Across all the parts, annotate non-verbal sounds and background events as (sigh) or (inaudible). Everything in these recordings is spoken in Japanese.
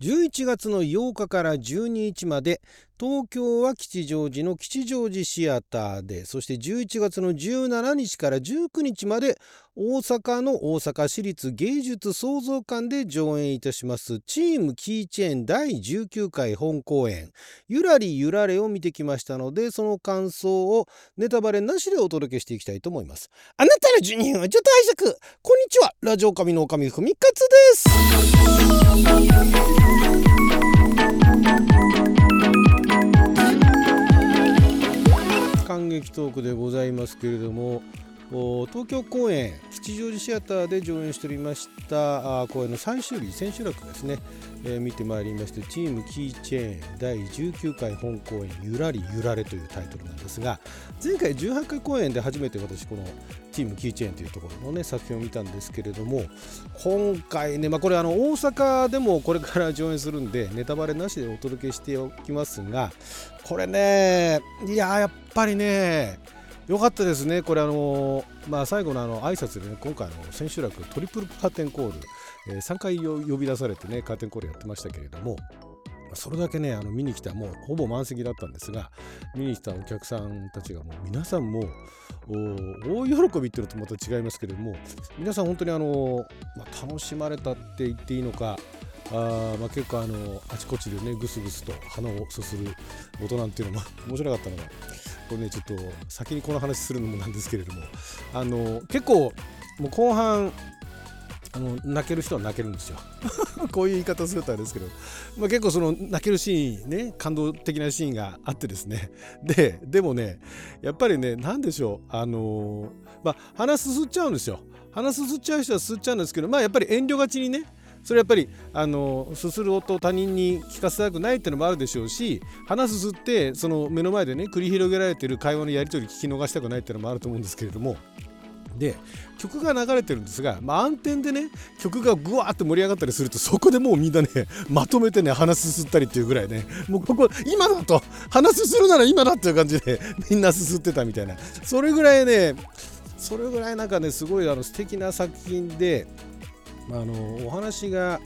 11月の8日から12日まで東京は吉祥寺の吉祥寺シアターでそして11月の17日から19日まで大阪の大阪市立芸術創造館で上演いたしますチームキーチェーン第19回本公演。ゆらりゆられを見てきましたのでその感想をネタバレなしでお届けしていきたいと思います。あなたの12分はちょっと拝借こんにちは。ラジオ神の神ふみかつです。感激トークでございますけれども東京公演吉祥寺シアターで上演しておりました公演の最終日千秋楽ですね、えー、見てまいりましてチームキーチェーン第19回本公演ゆらりゆられというタイトルなんですが前回18回公演で初めて私このチームキーチェーンというところのね作品を見たんですけれども今回ね、まあ、これあの大阪でもこれから上演するんでネタバレなしでお届けしておきますがこれねいややっぱりねよかったですね、これあの、まあ、最後のあの挨拶でね、今回の千秋楽トリプルカーテンコール、えー、3回呼び出されてね、カーテンコールやってましたけれども、それだけね、あの見に来た、もうほぼ満席だったんですが、見に来たお客さんたちがもう皆さんも大喜びっていうのとまた違いますけれども、皆さん本当にあの、まあ、楽しまれたって言っていいのか、あまあ、結構あのあちこちでねぐすぐすと鼻をすする音なんていうのも面白かったのがこれねちょっと先にこの話するのもなんですけれどもあの結構もう後半あの泣ける人は泣けるんですよ。(laughs) こういう言い方するとあれですけど、まあ、結構その泣けるシーンね感動的なシーンがあってですね。ででもねやっぱりね何でしょうあのまあ鼻すすっちゃうんですよ。鼻すすっちゃう人はすっちゃうんですけどまあやっぱり遠慮がちにねそれやっぱりあのすする音を他人に聞かせたくないっていうのもあるでしょうし鼻すすってその目の前でね繰り広げられてる会話のやり取り聞き逃したくないっていうのもあると思うんですけれども。で曲が流れてるんですが、まあ、暗転でね曲がぐわーって盛り上がったりするとそこでもうみんなね (laughs) まとめてね鼻すすったりっていうぐらいね。もうここ今だと鼻すするなら今だっていう感じで (laughs) みんなすすってたみたいな。それぐらいねそれぐらいなんかねすごいあの素敵な作品でまあ、あのお話が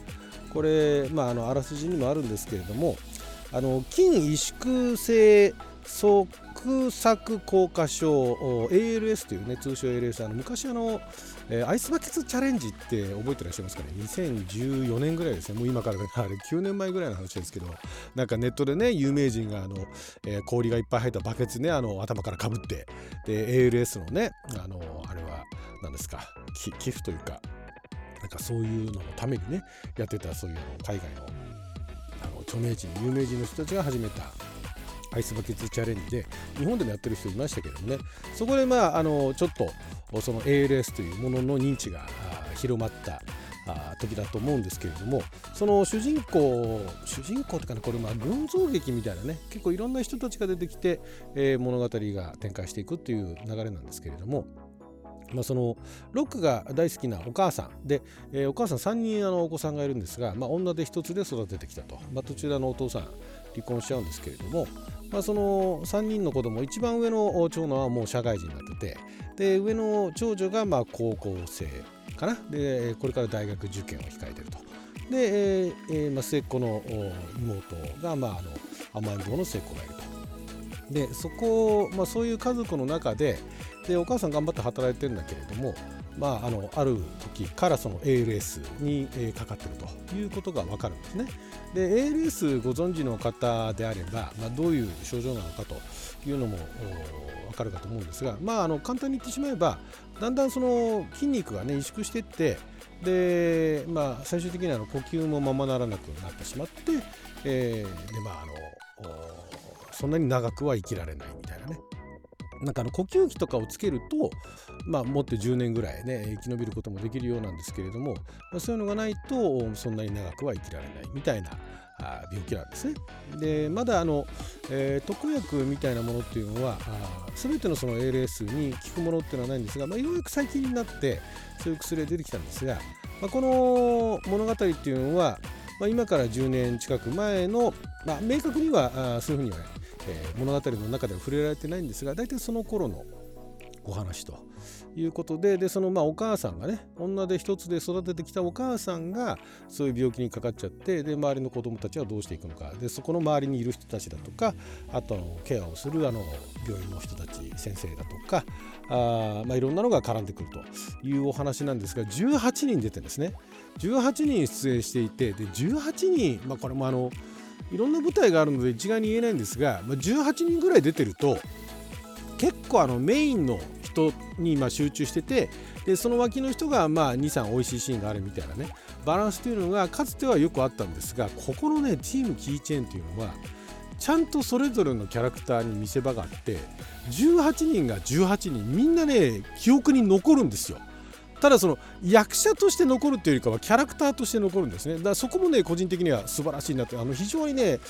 これ、まあ、あのあらすじにもあるんですけれどもあの筋萎縮性側索硬化症 ALS というね通称 ALS あの昔あの、えー、アイスバケツチャレンジって覚えてらっしゃいますかね？2014年ぐらいですね。もう今から、ね、あれ9年前ぐらいの話ですけどなんかネットでね有名人があの、えー、氷がいっぱい入ったバケツねあの頭からかぶってで ALS のねあのあれは何ですか寄付というかなんかそういうののためにねやってたそういうあの海外のあの著名人有名人の人たちが始めたアイスバケツチャレンジで日本でもやってる人いましたけどもね。そこでまああのちょっとその ALS というものの認知が広まった時だと思うんですけれどもその主人公主人公というかねこれまあ群像劇みたいなね結構いろんな人たちが出てきて、えー、物語が展開していくっていう流れなんですけれどもまあ、そのロックが大好きなお母さんで、えー、お母さん3人あのお子さんがいるんですが、まあ、女で1つで育ててきたと、まあ、途中であのお父さん離婚しちゃうんですけれども、まあ、その3人の子供一番上の長男はもう社会人になっててで上の長女がまあ高校生かな。でこれから大学受験を控えてると。で、えーえーまあ、末っ子の妹が、まあ、あの甘えん坊の末っ子がいると。でそこ、まあ、そういう家族の中ででお母さん頑張って働いてるんだけれども、まあ、あのある時からその ALS に、かかってるということが分かるんですね。で ALS ご存知の方であれば、まあ、どういう症状なのかというのも分かるかと思うんですが、まあ、あの簡単に言ってしまえばだんだんその筋肉がね萎縮していってで、まあ、最終的にはの呼吸もままならなくなってしまって、えー、でまああのそんなに長くは生きられないみたいなねなんかあの呼吸器とかをつけると、まあ、もっと10年ぐらいね生き延びることもできるようなんですけれども、まあ、そういうのがないとそんなに長くは生きられないみたいな病気なんですね。でまだあの、えー、特薬みたいなものっていうのはあ全てのその ALS に効くものっていうのはないんですが、まあ、ようやく最近になってそういう薬が出てきたんですが、まあ、この物語っていうのは、まあ、今から10年近く前の、まあ、明確にはあそういうふうには、えー、物語の中では触れられてないんですが大体その頃のお話ということででそのまあお母さんがね女で一つで育ててきたお母さんがそういう病気にかかっちゃってで周りの子供たちはどうしていくのか。でそこの周りにいる人たちだとかあとケアをするあの病院の人たち先生だとかあ、まあ、いろんなのが絡んでくるというお話なんですが18人出てですね。18人出演していてで18人、まあ、これもあのいろんな舞台があるので一概に言えないんですが、まあ、18人ぐらい出てると結構あのメインの人に集中しててでその脇の人がまあ23美味しいシーンがあるみたいなねバランスというのがかつてはよくあったんですがここのねチームキーチェーンというのはちゃんとそれぞれのキャラクターに見せ場があって18人が18人みんなね記憶に残るんですよ。ただその役者として残るというよりかはキャラクターとして残るんですね。だからそこもね個人的には素晴らしいなってあの非常にね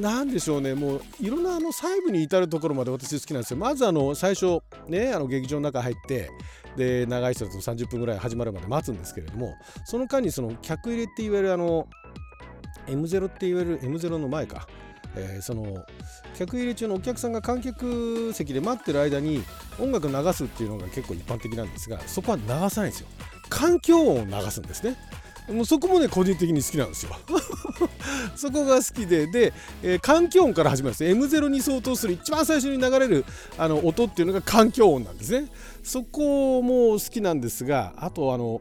何でしょうねもういろんなあの細部に至るところまで私好きなんですよ。まずあの最初ねあの劇場の中入ってで長い人だと30分ぐらい始まるまで待つんですけれどもその間にその客入れっていわゆるあの M0 っていわれる M0 の前か。えー、その客入れ中のお客さんが観客席で待ってる間に音楽流すっていうのが結構一般的なんですがそこは流さないんですよ。環境音を流すんですね。もうそこもね個人的に好きなんですよ。(laughs) そこが好きで。で、えー、環境音から始まるんです M0 に相当する一番最初に流れるあの音っていうのが環境音なんですね。そこも好きなんですがあとあの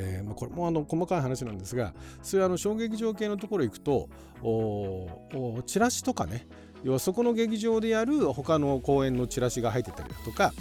えーまあ、これもあの細かい話なんですがそういうあの小劇場系のところ行くとおチラシとかね要はそこの劇場でやる他の公演のチラシが入ってたりだとか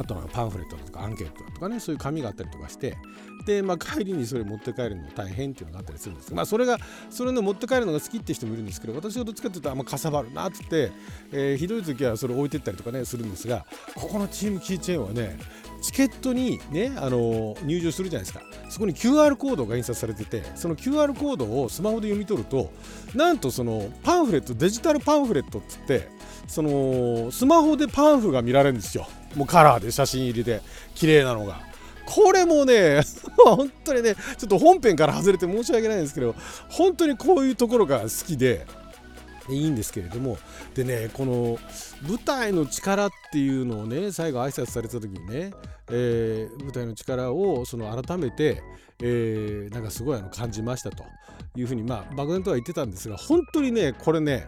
あとはパンフレットだとかアンケートだとかねそういう紙があったりとかしてで、まあ、帰りにそれ持って帰るの大変っていうのがあったりするんですまあそれがそれの持って帰るのが好きって人もいるんですけど私はどっちかっていうとあんまかさばるなっつって、えー、ひどい時はそれ置いてったりとかねするんですがここのチームキーチェーンはねチケットにね、あの入場するじゃないですか。そこに QR コードが印刷されててその QR コードをスマホで読み取るとなんとそのパンフレットデジタルパンフレットっつってそのスマホでパンフが見られるんですよ。もうカラーで写真入りで綺麗なのが。これもね (laughs) 本当にねちょっと本編から外れて申し訳ないんですけど本当にこういうところが好きでいいんですけれども。でねこの舞台の力っていうのをね最後挨拶された時にね、えー、舞台の力をその改めて、えー、なんかすごいあの感じましたというふうにまあ漠然とは言ってたんですが本当にねこれね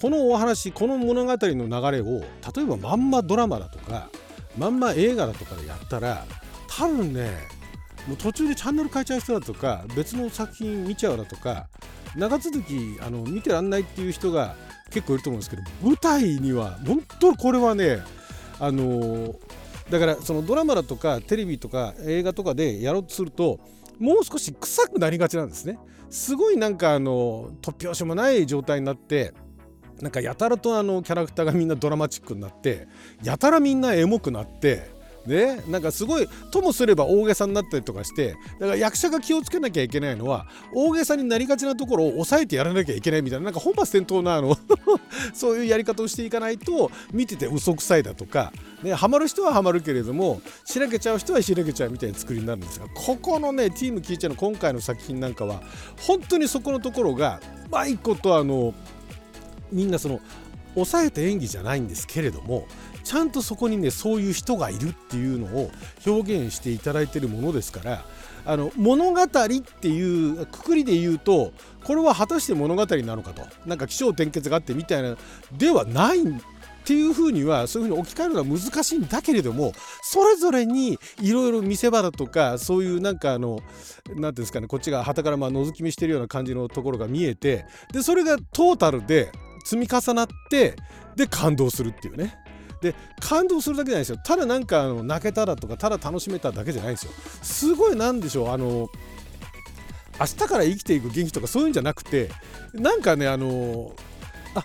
このお話この物語の流れを例えばまんまドラマだとかまんま映画だとかでやったら多分ねもう途中でチャンネル変えちゃう人だとか別の作品見ちゃうだとか長続きあの見てらんないっていう人が結構いると思うんですけど舞台には本当これはねあのだからそのドラマだとかテレビとか映画とかでやろうとするともう少し臭くなりがちなんですね。すごいなんかあの突拍子もない状態になってなんかやたらとあのキャラクターがみんなドラマチックになってやたらみんなエモくなってね、なんかすごいともすれば大げさになったりとかしてだから役者が気をつけなきゃいけないのは大げさになりがちなところを抑えてやらなきゃいけないみたいななんか本末転倒なあの (laughs) そういうやり方をしていかないと見てて嘘くさいだとか、ね、ハマる人はハマるけれどもしらけちゃう人はしらけちゃうみたいな作りになるんですがここのねチームキーチャーの今回の作品なんかは本当にそこのところがうまいことあのみんなその抑えて演技じゃないんですけれどもちゃんとそこにねそういう人がいるっていうのを表現していただいてるものですからあの物語っていうくくりで言うとこれは果たして物語なのかとなんか起承転結があってみたいなではないっていうふうにはそういうふうに置き換えるのは難しいんだけれどもそれぞれにいろいろ見せ場だとかそういうなんかあの何ていうんですかねこっちが旗からまあ覗き見してるような感じのところが見えてでそれがトータルで積み重なってで感動するっていうね。で感動するだけじゃないですよ。ただなんかあの泣けたらとかただ楽しめただけじゃないんですよ。すごいなんでしょうあの明日から生きていく元気とかそういうんじゃなくてなんかねあのあ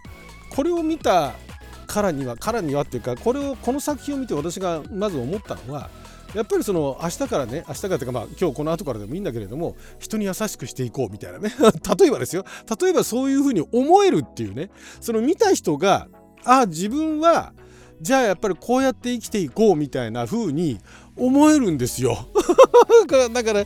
これを見たからにはからにはっていうかこれをこの作品を見て私がまず思ったのはやっぱりその明日からね明日からというかまあ今日この後からでもいいんだけれども人に優しくしていこうみたいなね。(laughs) 例えばですよ。例えばそういうふうに思えるっていうね。その見た人があ自分はじゃあやっぱりこうやって生きていこうみたいな風に思えるんですよ。(laughs) だから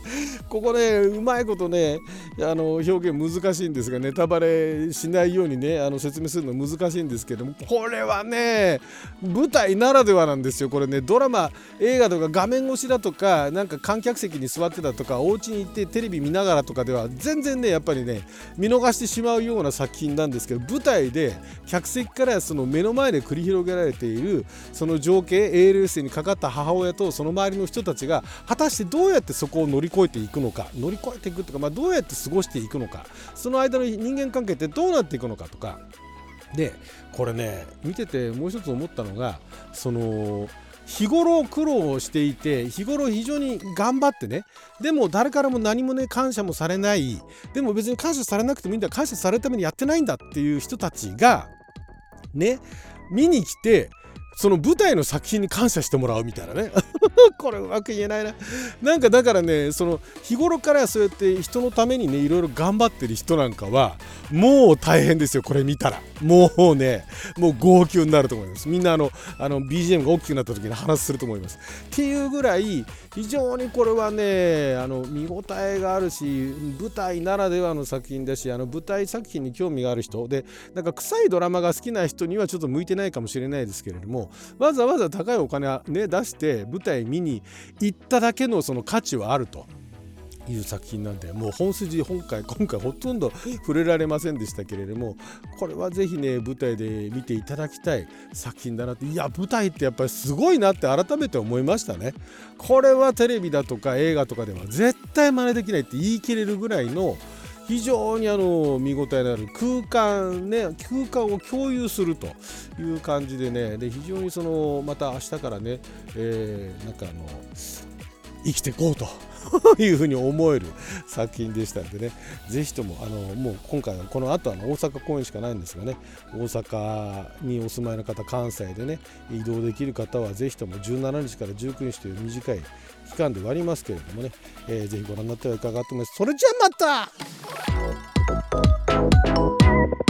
ここねうまいことねあの表現難しいんですがネタバレしないようにねあの説明するの難しいんですけどもこれはね舞台ならではなんですよ。これねドラマ映画とか画面越しだとかなんか観客席に座ってたとかお家に行ってテレビ見ながらとかでは全然ねやっぱりね見逃してしまうような作品なんですけど舞台で客席からその目の前で繰り広げられているその情景 ALS にかかった母親とその前周りの人たちが果たしてどうやってそこを乗り越えていくのか乗り越えていくとか、まあ、どうやって過ごしていくのかその間の人間関係ってどうなっていくのかとか。でこれね見ててもう一つ思ったのがその日頃苦労をしていて日頃非常に頑張ってねでも誰からも何もね感謝もされないでも別に感謝されなくてもいいんだ感謝されるためにやってないんだっていう人たちがね見に来てその舞台の作品に感謝してもらうみたいなね。(laughs) これうまく言えないな。なんかだからねその日頃からそうやって人のためにねいろいろ頑張ってる人なんかはもう大変ですよこれ見たら。もうねもう号泣になると思います。みんなあのあの BGM が大きくなった時に話すると思います。っていうぐらい非常にこれはねあの見応えがあるし舞台ならではの作品だしあの舞台作品に興味がある人。でなんか臭いドラマが好きな人にはちょっと向いてないかもしれないですけれどもわざわざ高いお金、ね、出して舞台見に行っただけのその価値はあると。いう作品なんでもう本筋今回今回ほとんど触れられませんでしたけれどもこれはぜひね舞台で見ていただきたい作品だなっていや舞台ってやっぱりすごいなって改めて思いましたねこれはテレビだとか映画とかでは絶対真似できないって言い切れるぐらいの非常にあの見応えのある空間ね空間を共有するという感じでねで非常にそのまた明日からね、えー、なんかあの生きていこうと。いうふうに思える作品でしたんでね。ぜひともあのもう今回はこの後あの大阪公演しかないんですがね。大阪にお住まいの方関西でね移動できる方はぜひとも17日から19日という短い期間ではありますけれどもね、えー、ぜひご覧になってはいかがと思います。それじゃあまた。